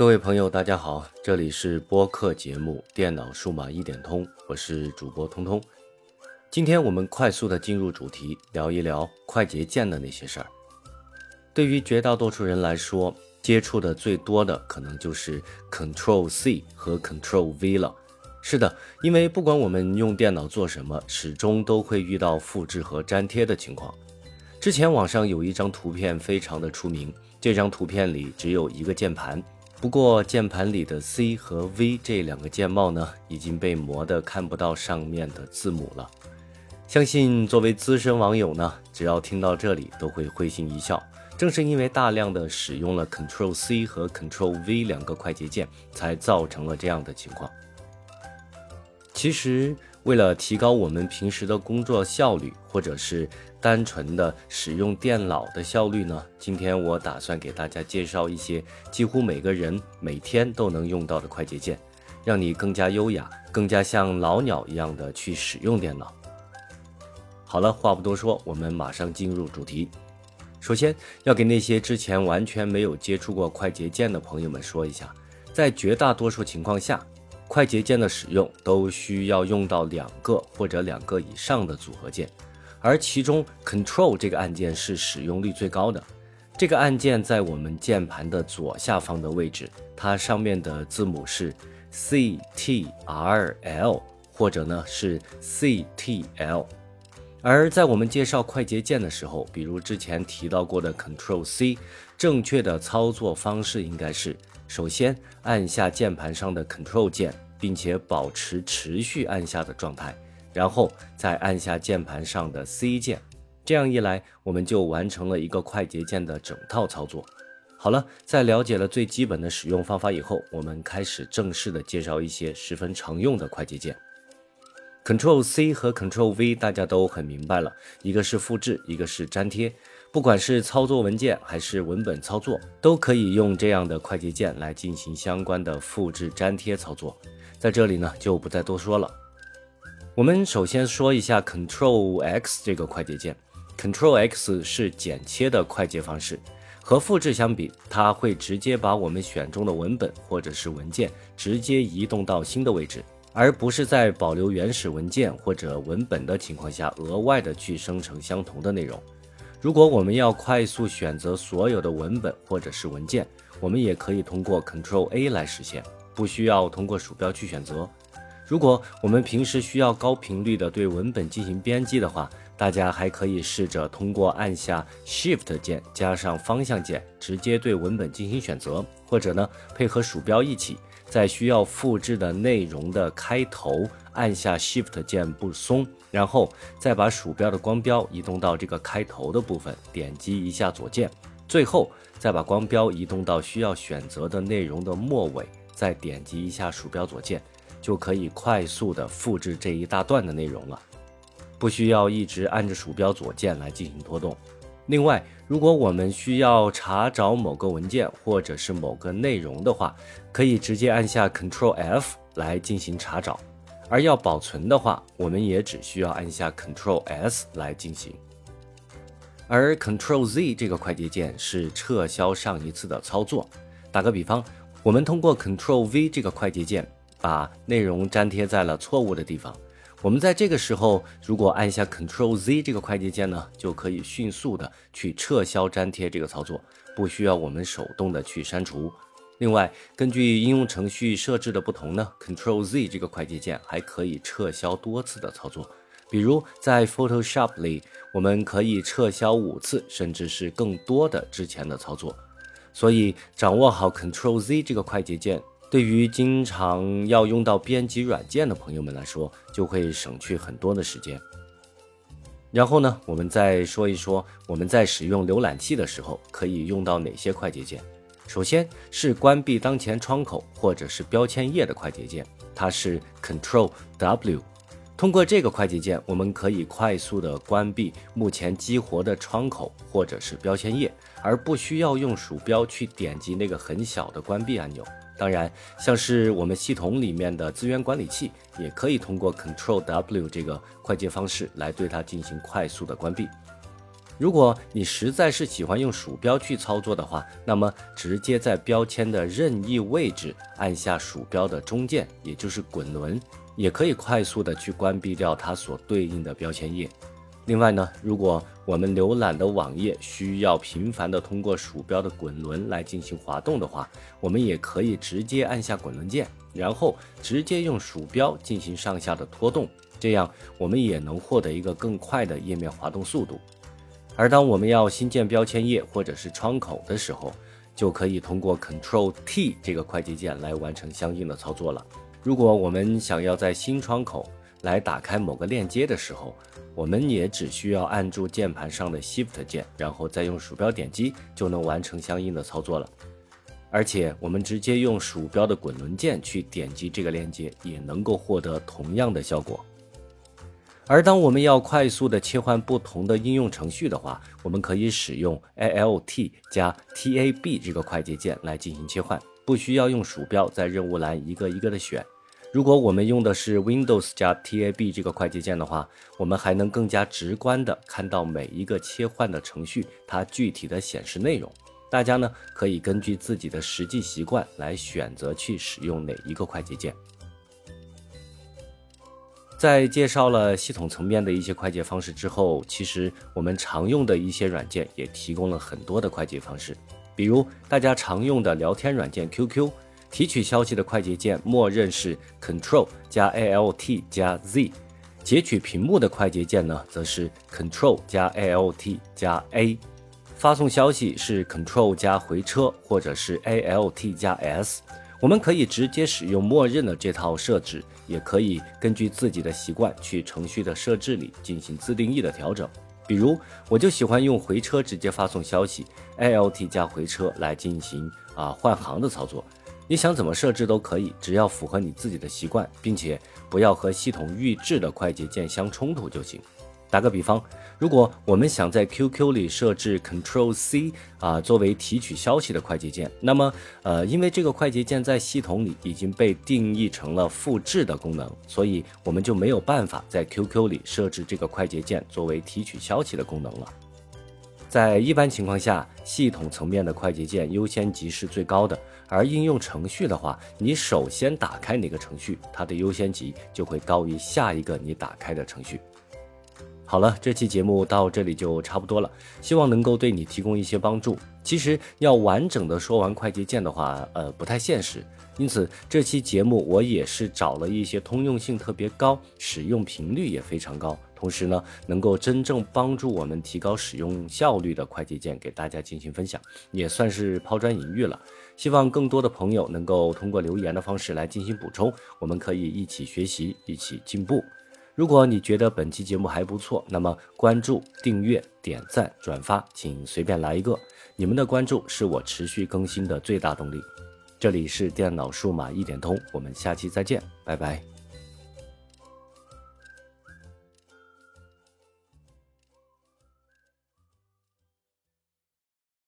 各位朋友，大家好，这里是播客节目《电脑数码一点通》，我是主播通通。今天我们快速的进入主题，聊一聊快捷键的那些事儿。对于绝大多数人来说，接触的最多的可能就是 Control C 和 Control V 了。是的，因为不管我们用电脑做什么，始终都会遇到复制和粘贴的情况。之前网上有一张图片非常的出名，这张图片里只有一个键盘。不过，键盘里的 C 和 V 这两个键帽呢，已经被磨得看不到上面的字母了。相信作为资深网友呢，只要听到这里都会会心一笑。正是因为大量的使用了 Ctrl C 和 Ctrl V 两个快捷键，才造成了这样的情况。其实，为了提高我们平时的工作效率，或者是单纯的使用电脑的效率呢，今天我打算给大家介绍一些几乎每个人每天都能用到的快捷键，让你更加优雅、更加像老鸟一样的去使用电脑。好了，话不多说，我们马上进入主题。首先要给那些之前完全没有接触过快捷键的朋友们说一下，在绝大多数情况下。快捷键的使用都需要用到两个或者两个以上的组合键，而其中 Control 这个按键是使用率最高的。这个按键在我们键盘的左下方的位置，它上面的字母是 C T R L 或者呢是 C T L。而在我们介绍快捷键的时候，比如之前提到过的 Control C，正确的操作方式应该是。首先按下键盘上的 Control 键，并且保持持续按下的状态，然后再按下键盘上的 C 键。这样一来，我们就完成了一个快捷键的整套操作。好了，在了解了最基本的使用方法以后，我们开始正式的介绍一些十分常用的快捷键。Control C 和 Control V 大家都很明白了，一个是复制，一个是粘贴。不管是操作文件还是文本操作，都可以用这样的快捷键来进行相关的复制粘贴操作。在这里呢，就不再多说了。我们首先说一下 Control X 这个快捷键。Control X 是剪切的快捷方式，和复制相比，它会直接把我们选中的文本或者是文件直接移动到新的位置，而不是在保留原始文件或者文本的情况下，额外的去生成相同的内容。如果我们要快速选择所有的文本或者是文件，我们也可以通过 Ctrl A 来实现，不需要通过鼠标去选择。如果我们平时需要高频率的对文本进行编辑的话，大家还可以试着通过按下 Shift 键加上方向键，直接对文本进行选择，或者呢配合鼠标一起，在需要复制的内容的开头按下 Shift 键不松。然后再把鼠标的光标移动到这个开头的部分，点击一下左键，最后再把光标移动到需要选择的内容的末尾，再点击一下鼠标左键，就可以快速的复制这一大段的内容了，不需要一直按着鼠标左键来进行拖动。另外，如果我们需要查找某个文件或者是某个内容的话，可以直接按下 Ctrl F 来进行查找。而要保存的话，我们也只需要按下 Ctrl S 来进行。而 Ctrl Z 这个快捷键是撤销上一次的操作。打个比方，我们通过 Ctrl V 这个快捷键把内容粘贴在了错误的地方。我们在这个时候，如果按下 Ctrl Z 这个快捷键呢，就可以迅速的去撤销粘贴这个操作，不需要我们手动的去删除。另外，根据应用程序设置的不同呢，Control Z 这个快捷键还可以撤销多次的操作。比如在 Photoshop 里，我们可以撤销五次，甚至是更多的之前的操作。所以，掌握好 Control Z 这个快捷键，对于经常要用到编辑软件的朋友们来说，就会省去很多的时间。然后呢，我们再说一说我们在使用浏览器的时候可以用到哪些快捷键。首先是关闭当前窗口或者是标签页的快捷键，它是 Ctrl W。通过这个快捷键，我们可以快速的关闭目前激活的窗口或者是标签页，而不需要用鼠标去点击那个很小的关闭按钮。当然，像是我们系统里面的资源管理器，也可以通过 Ctrl W 这个快捷方式来对它进行快速的关闭。如果你实在是喜欢用鼠标去操作的话，那么直接在标签的任意位置按下鼠标的中键，也就是滚轮，也可以快速的去关闭掉它所对应的标签页。另外呢，如果我们浏览的网页需要频繁的通过鼠标的滚轮来进行滑动的话，我们也可以直接按下滚轮键，然后直接用鼠标进行上下的拖动，这样我们也能获得一个更快的页面滑动速度。而当我们要新建标签页或者是窗口的时候，就可以通过 Ctrl T 这个快捷键来完成相应的操作了。如果我们想要在新窗口来打开某个链接的时候，我们也只需要按住键盘上的 Shift 键，然后再用鼠标点击，就能完成相应的操作了。而且我们直接用鼠标的滚轮键去点击这个链接，也能够获得同样的效果。而当我们要快速的切换不同的应用程序的话，我们可以使用 Alt 加 Tab 这个快捷键来进行切换，不需要用鼠标在任务栏一个一个的选。如果我们用的是 Windows 加 Tab 这个快捷键的话，我们还能更加直观的看到每一个切换的程序它具体的显示内容。大家呢可以根据自己的实际习惯来选择去使用哪一个快捷键。在介绍了系统层面的一些快捷方式之后，其实我们常用的一些软件也提供了很多的快捷方式。比如大家常用的聊天软件 QQ，提取消息的快捷键默认是 Ctrl 加 Alt 加 Z；截取屏幕的快捷键呢，则是 Ctrl 加 Alt 加 A；发送消息是 Ctrl 加回车或者是 Alt 加 S。我们可以直接使用默认的这套设置，也可以根据自己的习惯去程序的设置里进行自定义的调整。比如，我就喜欢用回车直接发送消息，Alt 加回车来进行啊换行的操作。你想怎么设置都可以，只要符合你自己的习惯，并且不要和系统预置的快捷键相冲突就行。打个比方，如果我们想在 QQ 里设置 Ctrl C 啊作为提取消息的快捷键，那么呃，因为这个快捷键在系统里已经被定义成了复制的功能，所以我们就没有办法在 QQ 里设置这个快捷键作为提取消息的功能了。在一般情况下，系统层面的快捷键优先级是最高的，而应用程序的话，你首先打开哪个程序，它的优先级就会高于下一个你打开的程序。好了，这期节目到这里就差不多了，希望能够对你提供一些帮助。其实要完整的说完快捷键的话，呃，不太现实。因此，这期节目我也是找了一些通用性特别高、使用频率也非常高，同时呢，能够真正帮助我们提高使用效率的快捷键给大家进行分享，也算是抛砖引玉了。希望更多的朋友能够通过留言的方式来进行补充，我们可以一起学习，一起进步。如果你觉得本期节目还不错，那么关注、订阅、点赞、转发，请随便来一个。你们的关注是我持续更新的最大动力。这里是电脑数码一点通，我们下期再见，拜拜。